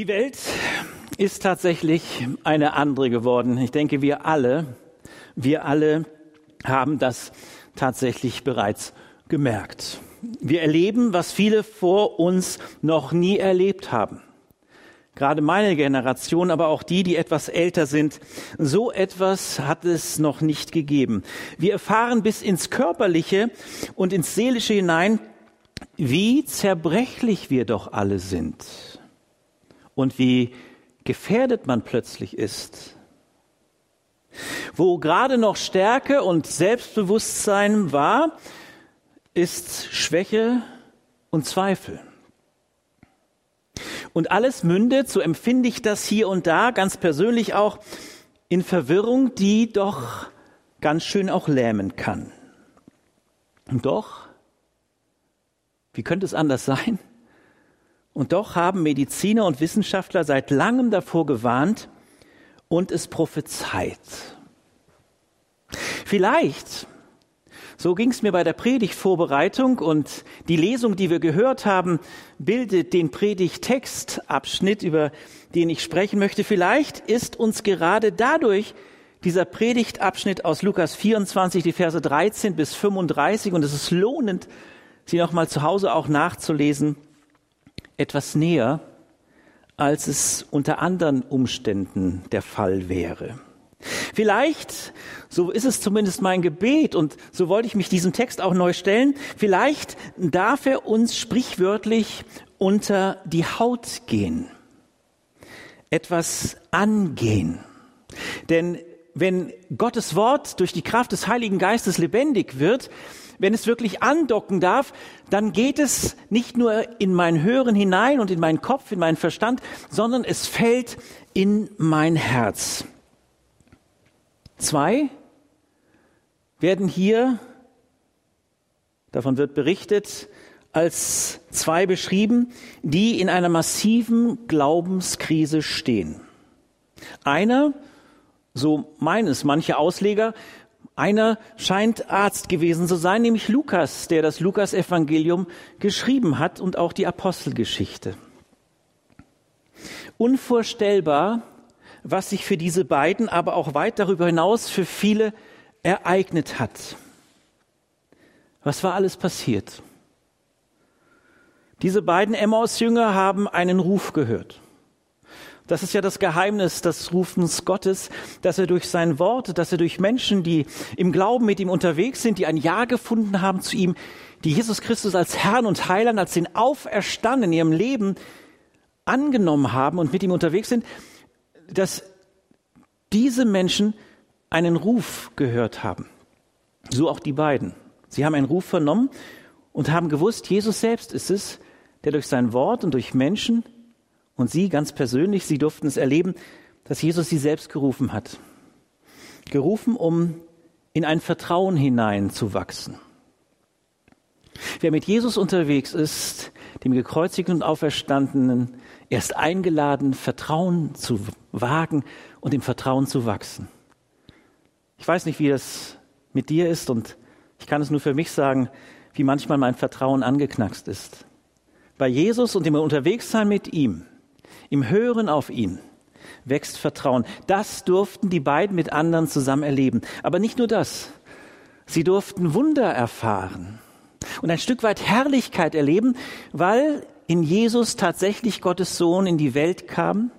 Die Welt ist tatsächlich eine andere geworden. Ich denke, wir alle, wir alle haben das tatsächlich bereits gemerkt. Wir erleben, was viele vor uns noch nie erlebt haben. Gerade meine Generation, aber auch die, die etwas älter sind, so etwas hat es noch nicht gegeben. Wir erfahren bis ins Körperliche und ins Seelische hinein, wie zerbrechlich wir doch alle sind und wie gefährdet man plötzlich ist. Wo gerade noch Stärke und Selbstbewusstsein war, ist Schwäche und Zweifel. Und alles mündet, so empfinde ich das hier und da, ganz persönlich auch, in Verwirrung, die doch ganz schön auch lähmen kann. Und doch, wie könnte es anders sein? Und doch haben Mediziner und Wissenschaftler seit langem davor gewarnt und es prophezeit. Vielleicht, so ging es mir bei der Predigtvorbereitung und die Lesung, die wir gehört haben, bildet den Predigtextabschnitt, über den ich sprechen möchte. Vielleicht ist uns gerade dadurch dieser Predigtabschnitt aus Lukas 24, die Verse 13 bis 35, und es ist lohnend, sie nochmal zu Hause auch nachzulesen, etwas näher, als es unter anderen Umständen der Fall wäre. Vielleicht, so ist es zumindest mein Gebet und so wollte ich mich diesem Text auch neu stellen, vielleicht darf er uns sprichwörtlich unter die Haut gehen, etwas angehen. Denn wenn Gottes Wort durch die Kraft des Heiligen Geistes lebendig wird, wenn es wirklich andocken darf, dann geht es nicht nur in mein Hören hinein und in meinen Kopf, in meinen Verstand, sondern es fällt in mein Herz. Zwei werden hier, davon wird berichtet, als zwei beschrieben, die in einer massiven Glaubenskrise stehen. Einer, so meines manche Ausleger, einer scheint Arzt gewesen zu sein, nämlich Lukas, der das Lukas-Evangelium geschrieben hat und auch die Apostelgeschichte. Unvorstellbar, was sich für diese beiden, aber auch weit darüber hinaus für viele ereignet hat. Was war alles passiert? Diese beiden Emmaus-Jünger haben einen Ruf gehört. Das ist ja das Geheimnis des Rufens Gottes, dass er durch sein Wort, dass er durch Menschen, die im Glauben mit ihm unterwegs sind, die ein Ja gefunden haben zu ihm, die Jesus Christus als Herrn und Heiland, als den Auferstanden in ihrem Leben angenommen haben und mit ihm unterwegs sind, dass diese Menschen einen Ruf gehört haben. So auch die beiden. Sie haben einen Ruf vernommen und haben gewusst, Jesus selbst ist es, der durch sein Wort und durch Menschen und sie ganz persönlich, sie durften es erleben, dass Jesus sie selbst gerufen hat. Gerufen, um in ein Vertrauen hineinzuwachsen. Wer mit Jesus unterwegs ist, dem gekreuzigten und auferstandenen, er ist eingeladen, Vertrauen zu wagen und im Vertrauen zu wachsen. Ich weiß nicht, wie das mit dir ist und ich kann es nur für mich sagen, wie manchmal mein Vertrauen angeknackst ist. Bei Jesus und im Unterwegssein mit ihm im Hören auf ihn wächst Vertrauen. Das durften die beiden mit anderen zusammen erleben. Aber nicht nur das. Sie durften Wunder erfahren und ein Stück weit Herrlichkeit erleben, weil in Jesus tatsächlich Gottes Sohn in die Welt kam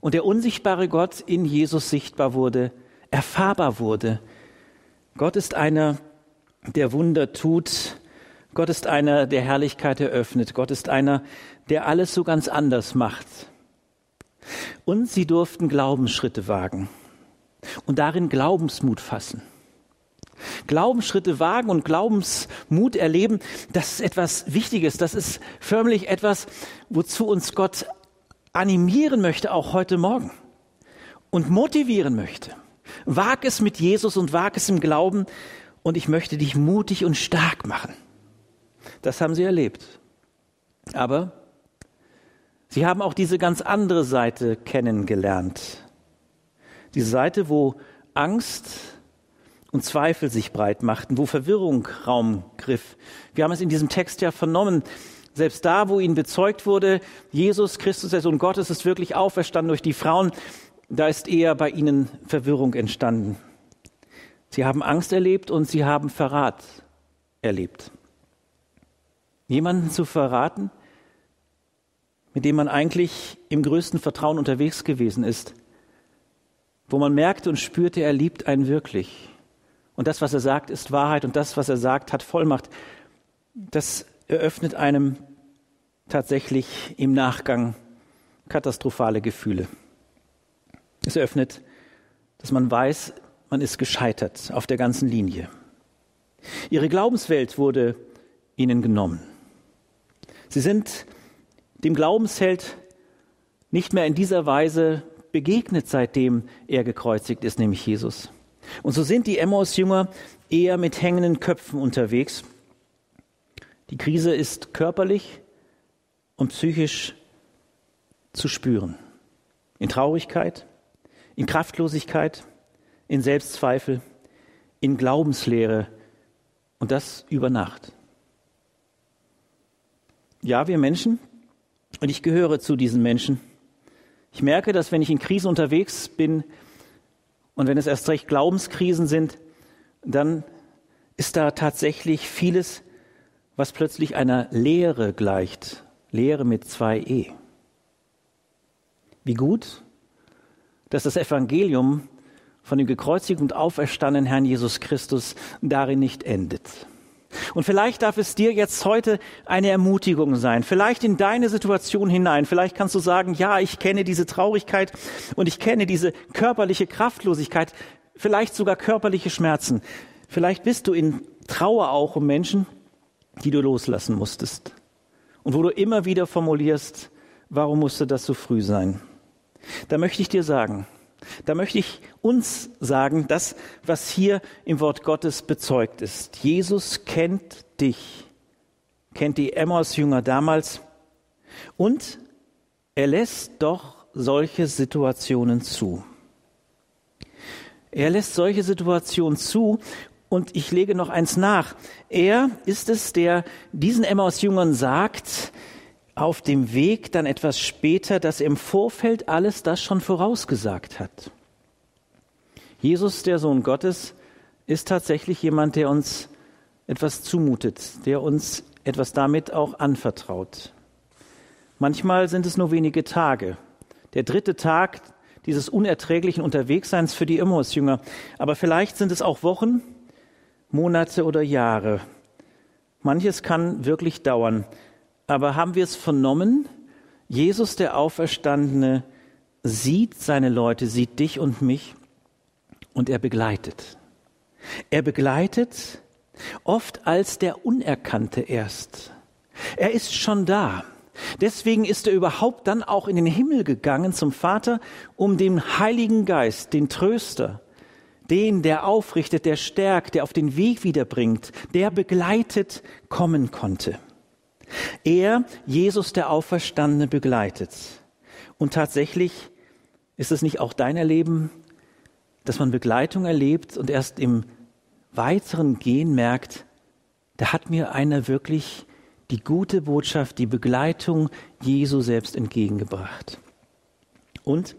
und der unsichtbare Gott in Jesus sichtbar wurde, erfahrbar wurde. Gott ist einer, der Wunder tut. Gott ist einer, der Herrlichkeit eröffnet. Gott ist einer, der alles so ganz anders macht. Und sie durften Glaubensschritte wagen und darin Glaubensmut fassen. Glaubensschritte wagen und Glaubensmut erleben, das ist etwas Wichtiges, das ist förmlich etwas, wozu uns Gott animieren möchte, auch heute Morgen und motivieren möchte. Wag es mit Jesus und wag es im Glauben und ich möchte dich mutig und stark machen. Das haben sie erlebt. Aber Sie haben auch diese ganz andere Seite kennengelernt. Diese Seite, wo Angst und Zweifel sich breit machten, wo Verwirrung Raum griff. Wir haben es in diesem Text ja vernommen. Selbst da, wo ihnen bezeugt wurde, Jesus Christus, der Sohn Gottes, ist wirklich auferstanden durch die Frauen, da ist eher bei ihnen Verwirrung entstanden. Sie haben Angst erlebt und sie haben Verrat erlebt. Jemanden zu verraten, mit dem man eigentlich im größten Vertrauen unterwegs gewesen ist, wo man merkte und spürte, er liebt einen wirklich. Und das, was er sagt, ist Wahrheit und das, was er sagt, hat Vollmacht. Das eröffnet einem tatsächlich im Nachgang katastrophale Gefühle. Es eröffnet, dass man weiß, man ist gescheitert auf der ganzen Linie. Ihre Glaubenswelt wurde ihnen genommen. Sie sind dem Glaubensheld nicht mehr in dieser Weise begegnet, seitdem er gekreuzigt ist, nämlich Jesus. Und so sind die Emmaus-Jünger eher mit hängenden Köpfen unterwegs. Die Krise ist körperlich und psychisch zu spüren. In Traurigkeit, in Kraftlosigkeit, in Selbstzweifel, in Glaubenslehre und das über Nacht. Ja, wir Menschen, und ich gehöre zu diesen Menschen, ich merke, dass wenn ich in Krisen unterwegs bin und wenn es erst recht Glaubenskrisen sind, dann ist da tatsächlich vieles, was plötzlich einer Lehre gleicht. Lehre mit zwei E. Wie gut, dass das Evangelium von dem gekreuzigten und auferstandenen Herrn Jesus Christus darin nicht endet. Und vielleicht darf es dir jetzt heute eine Ermutigung sein, vielleicht in deine Situation hinein. Vielleicht kannst du sagen, ja, ich kenne diese Traurigkeit und ich kenne diese körperliche Kraftlosigkeit, vielleicht sogar körperliche Schmerzen. Vielleicht bist du in Trauer auch um Menschen, die du loslassen musstest. Und wo du immer wieder formulierst, warum musste das so früh sein? Da möchte ich dir sagen, da möchte ich uns sagen, das, was hier im Wort Gottes bezeugt ist. Jesus kennt dich, kennt die Emmaus-Jünger damals und er lässt doch solche Situationen zu. Er lässt solche Situationen zu und ich lege noch eins nach. Er ist es, der diesen Emmaus-Jüngern sagt, auf dem Weg dann etwas später, dass er im Vorfeld alles das schon vorausgesagt hat. Jesus, der Sohn Gottes, ist tatsächlich jemand, der uns etwas zumutet, der uns etwas damit auch anvertraut. Manchmal sind es nur wenige Tage. Der dritte Tag dieses unerträglichen Unterwegsseins für die Emmaus-Jünger. Aber vielleicht sind es auch Wochen, Monate oder Jahre. Manches kann wirklich dauern. Aber haben wir es vernommen? Jesus, der Auferstandene, sieht seine Leute, sieht dich und mich und er begleitet. Er begleitet oft als der Unerkannte erst. Er ist schon da. Deswegen ist er überhaupt dann auch in den Himmel gegangen zum Vater, um den Heiligen Geist, den Tröster, den, der aufrichtet, der stärkt, der auf den Weg wiederbringt, der begleitet kommen konnte. Er, Jesus der Auferstandene, begleitet. Und tatsächlich ist es nicht auch dein Erleben, dass man Begleitung erlebt und erst im weiteren Gehen merkt, da hat mir einer wirklich die gute Botschaft, die Begleitung Jesu selbst entgegengebracht. Und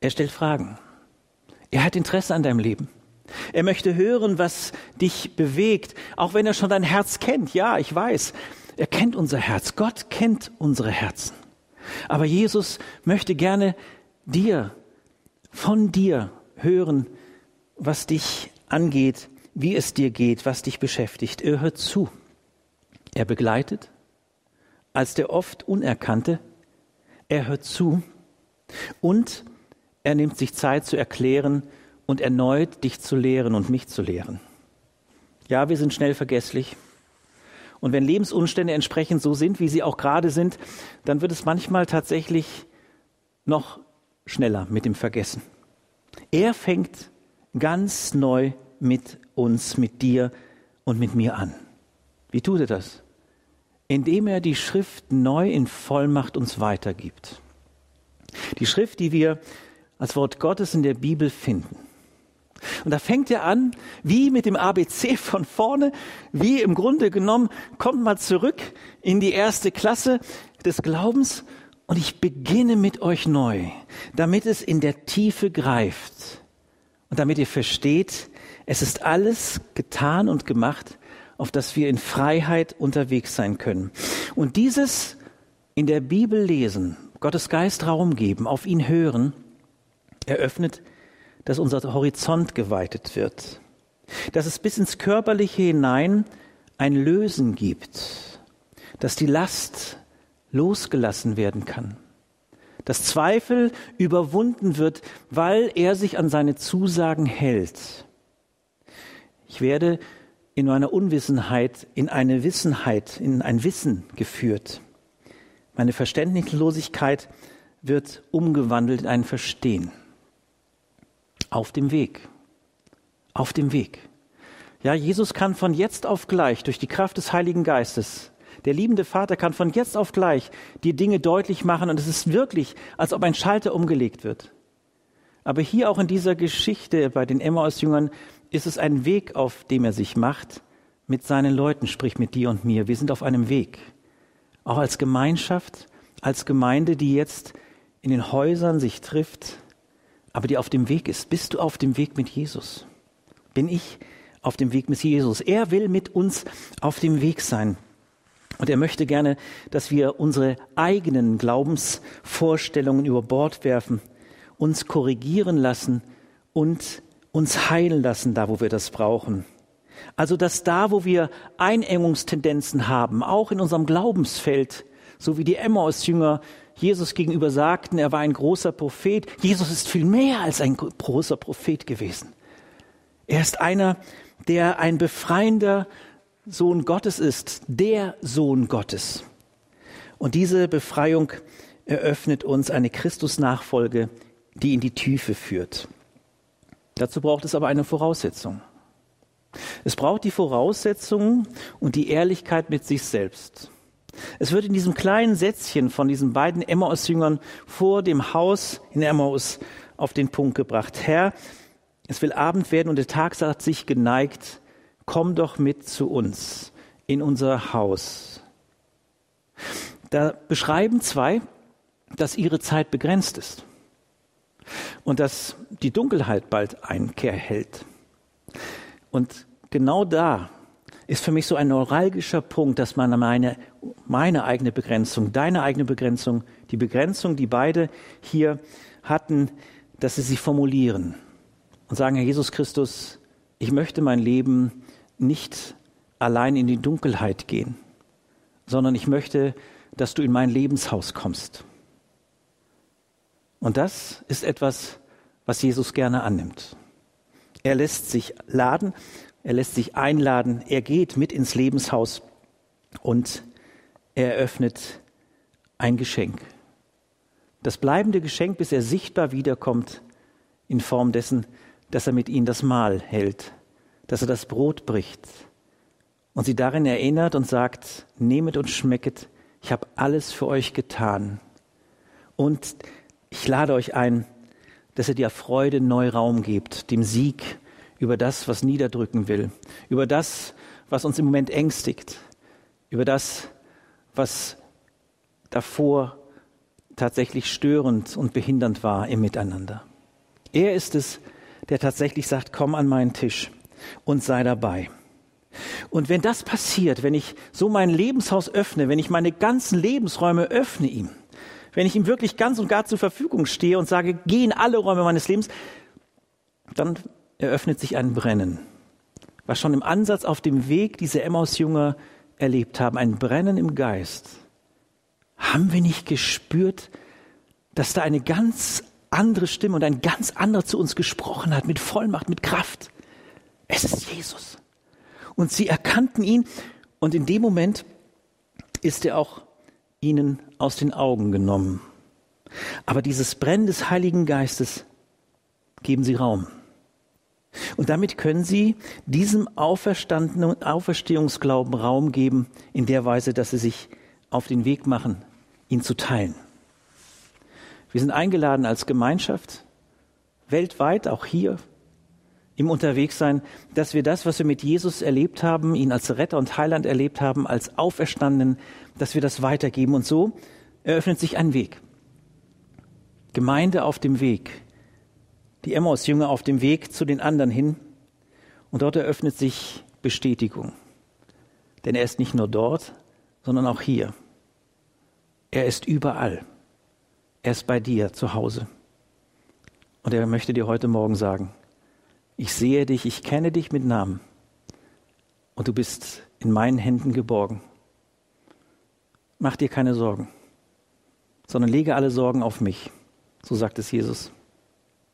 er stellt Fragen. Er hat Interesse an deinem Leben. Er möchte hören, was dich bewegt, auch wenn er schon dein Herz kennt. Ja, ich weiß, er kennt unser Herz. Gott kennt unsere Herzen. Aber Jesus möchte gerne dir, von dir hören, was dich angeht, wie es dir geht, was dich beschäftigt. Er hört zu. Er begleitet als der oft Unerkannte. Er hört zu und er nimmt sich Zeit zu erklären und erneut dich zu lehren und mich zu lehren. Ja, wir sind schnell vergesslich. Und wenn Lebensumstände entsprechend so sind, wie sie auch gerade sind, dann wird es manchmal tatsächlich noch schneller mit dem Vergessen. Er fängt ganz neu mit uns, mit dir und mit mir an. Wie tut er das? Indem er die Schrift neu in Vollmacht uns weitergibt. Die Schrift, die wir als Wort Gottes in der Bibel finden. Und da fängt er an, wie mit dem ABC von vorne, wie im Grunde genommen, kommt mal zurück in die erste Klasse des Glaubens und ich beginne mit euch neu, damit es in der Tiefe greift und damit ihr versteht, es ist alles getan und gemacht, auf dass wir in Freiheit unterwegs sein können. Und dieses in der Bibel lesen, Gottes Geist Raum geben, auf ihn hören, eröffnet dass unser Horizont geweitet wird, dass es bis ins Körperliche hinein ein Lösen gibt, dass die Last losgelassen werden kann, dass Zweifel überwunden wird, weil er sich an seine Zusagen hält. Ich werde in meiner Unwissenheit in eine Wissenheit, in ein Wissen geführt. Meine Verständnislosigkeit wird umgewandelt in ein Verstehen. Auf dem Weg. Auf dem Weg. Ja, Jesus kann von jetzt auf gleich durch die Kraft des Heiligen Geistes, der liebende Vater kann von jetzt auf gleich die Dinge deutlich machen und es ist wirklich, als ob ein Schalter umgelegt wird. Aber hier auch in dieser Geschichte bei den Emmaus-Jüngern ist es ein Weg, auf dem er sich macht, mit seinen Leuten, sprich mit dir und mir. Wir sind auf einem Weg. Auch als Gemeinschaft, als Gemeinde, die jetzt in den Häusern sich trifft, aber die auf dem Weg ist. Bist du auf dem Weg mit Jesus? Bin ich auf dem Weg mit Jesus? Er will mit uns auf dem Weg sein. Und er möchte gerne, dass wir unsere eigenen Glaubensvorstellungen über Bord werfen, uns korrigieren lassen und uns heilen lassen, da wo wir das brauchen. Also dass da, wo wir Einengungstendenzen haben, auch in unserem Glaubensfeld, so wie die Emmaus-Jünger Jesus gegenüber sagten, er war ein großer Prophet. Jesus ist viel mehr als ein großer Prophet gewesen. Er ist einer, der ein befreiender Sohn Gottes ist, der Sohn Gottes. Und diese Befreiung eröffnet uns eine Christusnachfolge, die in die Tiefe führt. Dazu braucht es aber eine Voraussetzung. Es braucht die Voraussetzung und die Ehrlichkeit mit sich selbst. Es wird in diesem kleinen Sätzchen von diesen beiden Emmaus-Jüngern vor dem Haus in Emmaus auf den Punkt gebracht. Herr, es will Abend werden und der Tag hat sich geneigt. Komm doch mit zu uns in unser Haus. Da beschreiben zwei, dass ihre Zeit begrenzt ist und dass die Dunkelheit bald Einkehr hält. Und genau da ist für mich so ein neuralgischer Punkt, dass man meine, meine eigene Begrenzung, deine eigene Begrenzung, die Begrenzung, die beide hier hatten, dass sie sich formulieren und sagen, Herr Jesus Christus, ich möchte mein Leben nicht allein in die Dunkelheit gehen, sondern ich möchte, dass du in mein Lebenshaus kommst. Und das ist etwas, was Jesus gerne annimmt. Er lässt sich laden er lässt sich einladen, er geht mit ins Lebenshaus und er eröffnet ein Geschenk. Das bleibende Geschenk, bis er sichtbar wiederkommt, in Form dessen, dass er mit ihnen das Mahl hält, dass er das Brot bricht und sie darin erinnert und sagt, nehmet und schmecket, ich habe alles für euch getan. Und ich lade euch ein, dass ihr der Freude neu Raum gebt, dem Sieg über das, was niederdrücken will, über das, was uns im Moment ängstigt, über das, was davor tatsächlich störend und behindernd war im Miteinander. Er ist es, der tatsächlich sagt, komm an meinen Tisch und sei dabei. Und wenn das passiert, wenn ich so mein Lebenshaus öffne, wenn ich meine ganzen Lebensräume öffne ihm, wenn ich ihm wirklich ganz und gar zur Verfügung stehe und sage, geh in alle Räume meines Lebens, dann eröffnet sich ein Brennen, was schon im Ansatz auf dem Weg diese Emmaus-Jünger erlebt haben, ein Brennen im Geist. Haben wir nicht gespürt, dass da eine ganz andere Stimme und ein ganz anderer zu uns gesprochen hat, mit Vollmacht, mit Kraft? Es ist Jesus. Und sie erkannten ihn und in dem Moment ist er auch ihnen aus den Augen genommen. Aber dieses Brennen des Heiligen Geistes geben sie Raum. Und damit können sie diesem auferstandenen Auferstehungsglauben Raum geben, in der Weise, dass sie sich auf den Weg machen, ihn zu teilen. Wir sind eingeladen als Gemeinschaft, weltweit, auch hier im Unterwegssein, dass wir das, was wir mit Jesus erlebt haben, ihn als Retter und Heiland erlebt haben, als Auferstandenen, dass wir das weitergeben. Und so eröffnet sich ein Weg. Gemeinde auf dem Weg. Die Emmaus-Jünger auf dem Weg zu den anderen hin. Und dort eröffnet sich Bestätigung. Denn er ist nicht nur dort, sondern auch hier. Er ist überall. Er ist bei dir zu Hause. Und er möchte dir heute Morgen sagen, ich sehe dich, ich kenne dich mit Namen und du bist in meinen Händen geborgen. Mach dir keine Sorgen, sondern lege alle Sorgen auf mich, so sagt es Jesus.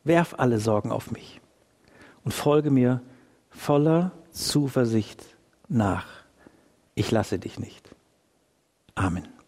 Werf alle Sorgen auf mich und folge mir voller Zuversicht nach. Ich lasse dich nicht. Amen.